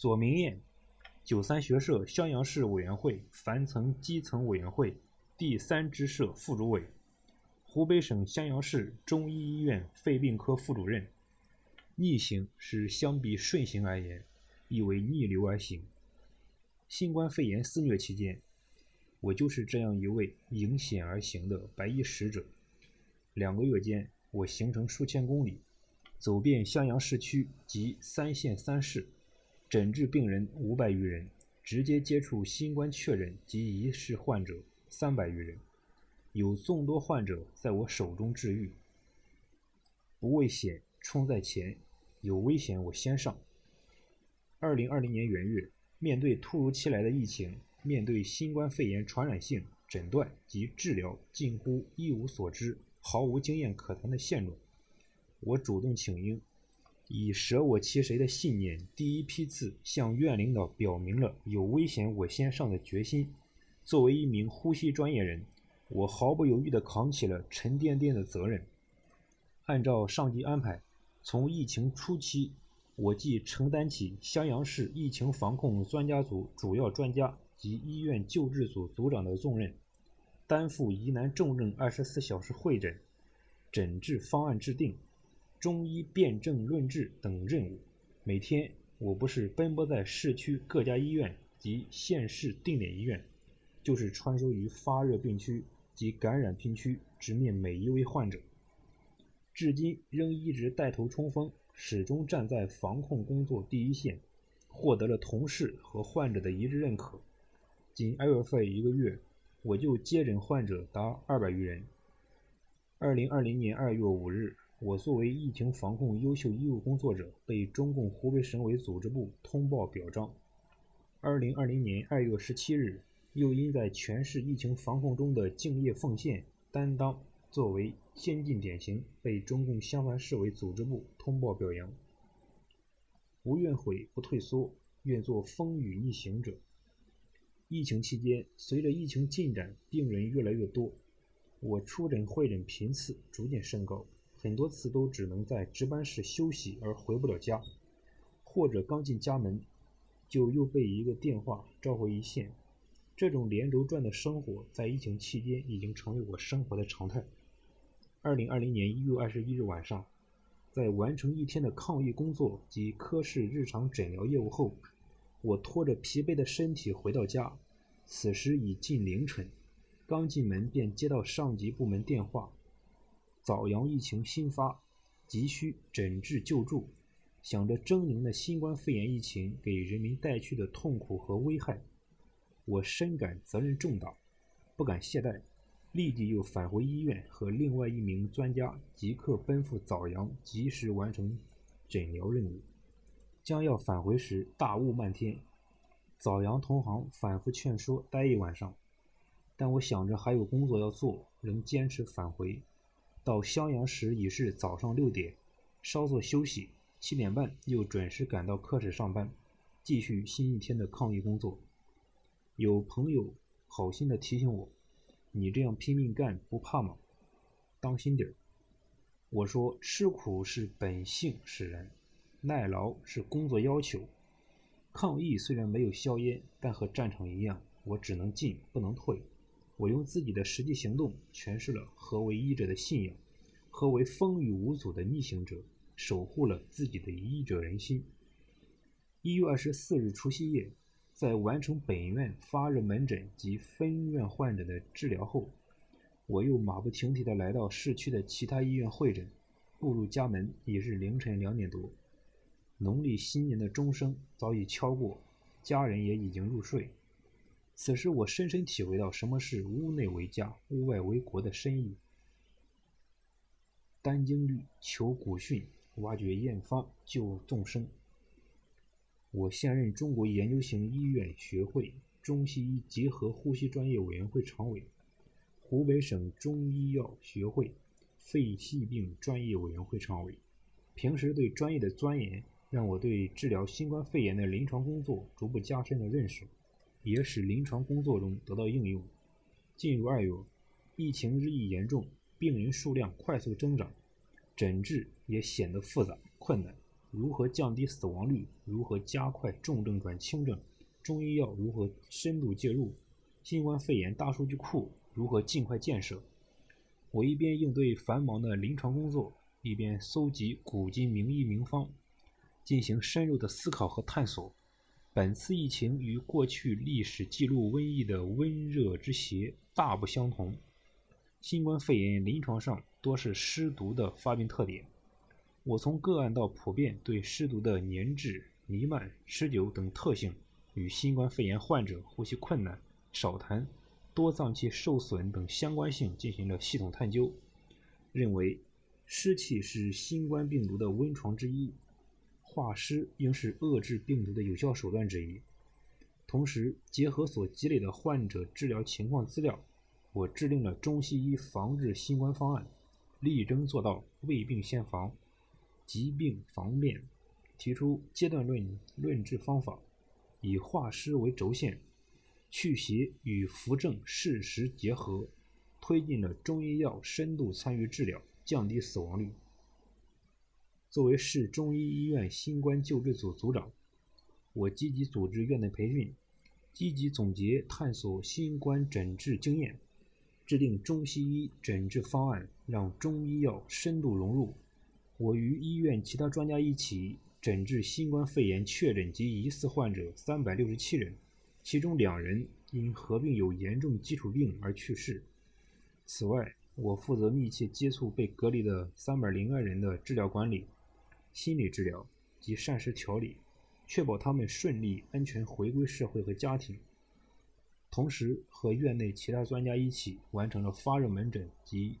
左明彦，九三学社襄阳市委员会樊层基层委员会第三支社副主委，湖北省襄阳市中医医院肺病科副主任。逆行是相比顺行而言，意为逆流而行。新冠肺炎肆虐期间，我就是这样一位迎险而行的白衣使者。两个月间，我行程数千公里，走遍襄阳市区及三县三市，诊治病人五百余人，直接接触新冠确诊及疑似患者三百余人，有众多患者在我手中治愈。不畏险，冲在前。有危险，我先上。二零二零年元月，面对突如其来的疫情，面对新冠肺炎传染性诊断及治疗近乎一无所知、毫无经验可谈的现状，我主动请缨，以舍我其谁的信念，第一批次向院领导表明了有危险我先上的决心。作为一名呼吸专业人，我毫不犹豫地扛起了沉甸甸的责任，按照上级安排。从疫情初期，我即承担起襄阳市疫情防控专家组主要专家及医院救治组组长的重任，担负疑难重症二十四小时会诊、诊治方案制定、中医辨证论治等任务。每天，我不是奔波在市区各家医院及县市定点医院，就是穿梭于发热病区及感染病区，直面每一位患者。至今仍一直带头冲锋，始终站在防控工作第一线，获得了同事和患者的一致认可。仅二月份一个月，我就接诊患者达二百余人。二零二零年二月五日，我作为疫情防控优秀医务工作者，被中共湖北省委组织部通报表彰。二零二零年二月十七日，又因在全市疫情防控中的敬业奉献担当。作为先进典型，被中共襄樊市委组织部通报表扬。不愿悔，不退缩，愿做风雨逆行者。疫情期间，随着疫情进展，病人越来越多，我出诊会诊频次逐渐升高，很多次都只能在值班室休息而回不了家，或者刚进家门，就又被一个电话召回一线。这种连轴转的生活，在疫情期间已经成为我生活的常态。二零二零年一月二十一日晚上，在完成一天的抗疫工作及科室日常诊疗业务后，我拖着疲惫的身体回到家。此时已近凌晨，刚进门便接到上级部门电话：枣阳疫情新发，急需诊治救助。想着狰狞的新冠肺炎疫情给人民带去的痛苦和危害，我深感责任重大，不敢懈怠。立即又返回医院，和另外一名专家即刻奔赴枣阳，及时完成诊疗任务。将要返回时，大雾漫天。枣阳同行反复劝说待一晚上，但我想着还有工作要做，仍坚持返回。到襄阳时已是早上六点，稍作休息，七点半又准时赶到科室上班，继续新一天的抗疫工作。有朋友好心的提醒我。你这样拼命干不怕吗？当心点儿。我说吃苦是本性使然，耐劳是工作要求。抗疫虽然没有硝烟，但和战场一样，我只能进不能退。我用自己的实际行动诠释了何为医者的信仰，何为风雨无阻的逆行者，守护了自己的医者仁心。一月二十四日除夕夜。在完成本院发热门诊及分院患者的治疗后，我又马不停蹄地来到市区的其他医院会诊。步入家门已是凌晨两点多，农历新年的钟声早已敲过，家人也已经入睡。此时，我深深体会到什么是“屋内为家，屋外为国”的深意。丹经律，求古训，挖掘验方，救众生。我现任中国研究型医院学会中西医结合呼吸专业委员会常委，湖北省中医药学会肺系病专业委员会常委。平时对专业的钻研，让我对治疗新冠肺炎的临床工作逐步加深了认识，也使临床工作中得到应用。进入二月，疫情日益严重，病人数量快速增长，诊治也显得复杂困难。如何降低死亡率，如何加快重症转轻症，中医药如何深度介入，新冠肺炎大数据库如何尽快建设。我一边应对繁忙的临床工作，一边搜集古今名医名方，进行深入的思考和探索。本次疫情与过去历史记录瘟疫的温热之邪大不相同。新冠肺炎临床上多是湿毒的发病特点。我从个案到普遍对湿毒的粘滞、弥漫、持久等特性与新冠肺炎患者呼吸困难、少痰、多脏器受损等相关性进行了系统探究，认为湿气是新冠病毒的温床之一。化湿应是遏制病毒的有效手段之一。同时，结合所积累的患者治疗情况资料，我制定了中西医防治新冠方案，力争做到未病先防，疾病防变。提出阶段论论治方法，以化湿为轴线，祛邪与扶正适时结合，推进了中医药深度参与治疗，降低死亡率。作为市中医医院新冠救治组组长，我积极组织院内培训，积极总结探索新冠诊治经验，制定中西医诊治方案，让中医药深度融入。我与医院其他专家一起诊治新冠肺炎确诊及疑似患者三百六十七人，其中两人因合并有严重基础病而去世。此外，我负责密切接触被隔离的三百零二人的治疗管理。心理治疗及膳食调理，确保他们顺利安全回归社会和家庭。同时，和院内其他专家一起完成了发热门诊及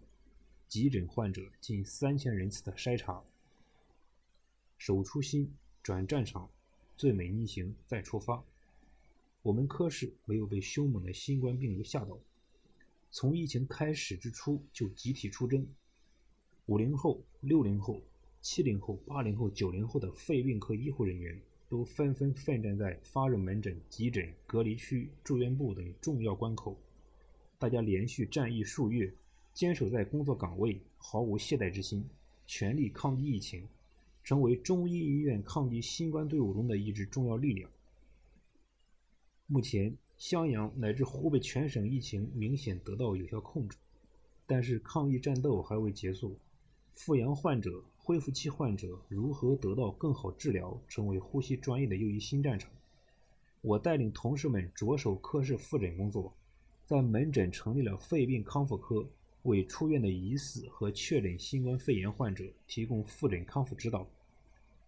急诊患者近三千人次的筛查。守初心，转战场，最美逆行，再出发。我们科室没有被凶猛的新冠病毒吓倒，从疫情开始之初就集体出征。五零后、六零后。七零后、八零后、九零后的肺病科医护人员都纷纷奋战在发热门诊、急诊、隔离区、住院部等重要关口。大家连续战役数月，坚守在工作岗位，毫无懈怠之心，全力抗击疫情，成为中医医院抗击新冠队伍中的一支重要力量。目前，襄阳乃至湖北全省疫情明显得到有效控制，但是抗疫战斗还未结束，复阳患者。恢复期患者如何得到更好治疗，成为呼吸专业的又一新战场。我带领同事们着手科室复诊工作，在门诊成立了肺病康复科，为出院的疑似和确诊新冠肺炎患者提供复诊康复指导。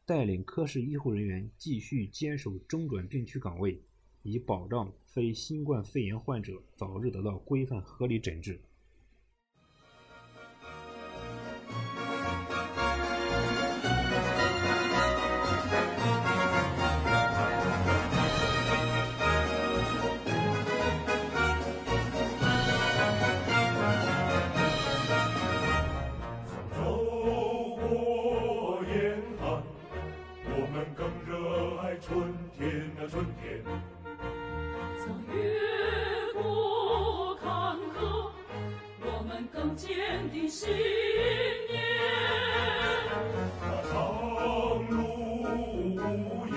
带领科室医护人员继续坚守中转病区岗位，以保障非新冠肺炎患者早日得到规范合理诊治。我们更热爱春天啊春天，曾越过坎坷，我们更坚定信念，啊，长路无言，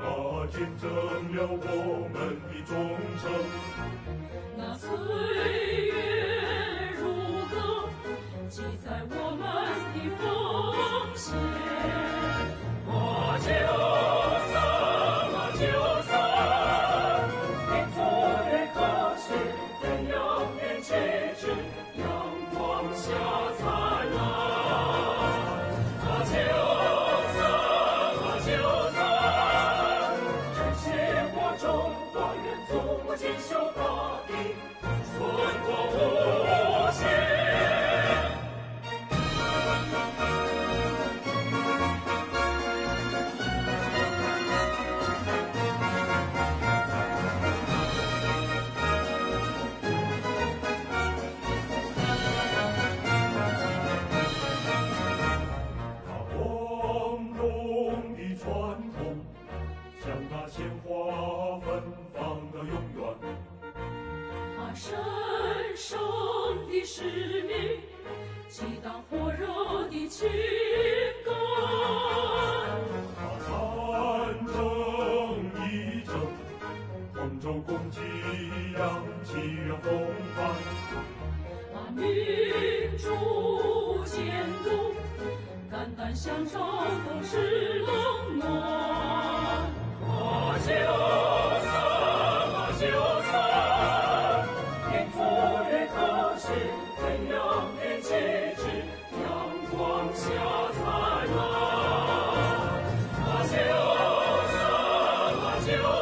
啊，见证了我们的忠诚。神圣的使命，激荡火热的情感。把战争一争，同州共济扬起了风帆。把民主监督，肝胆相照共失落。Brasil!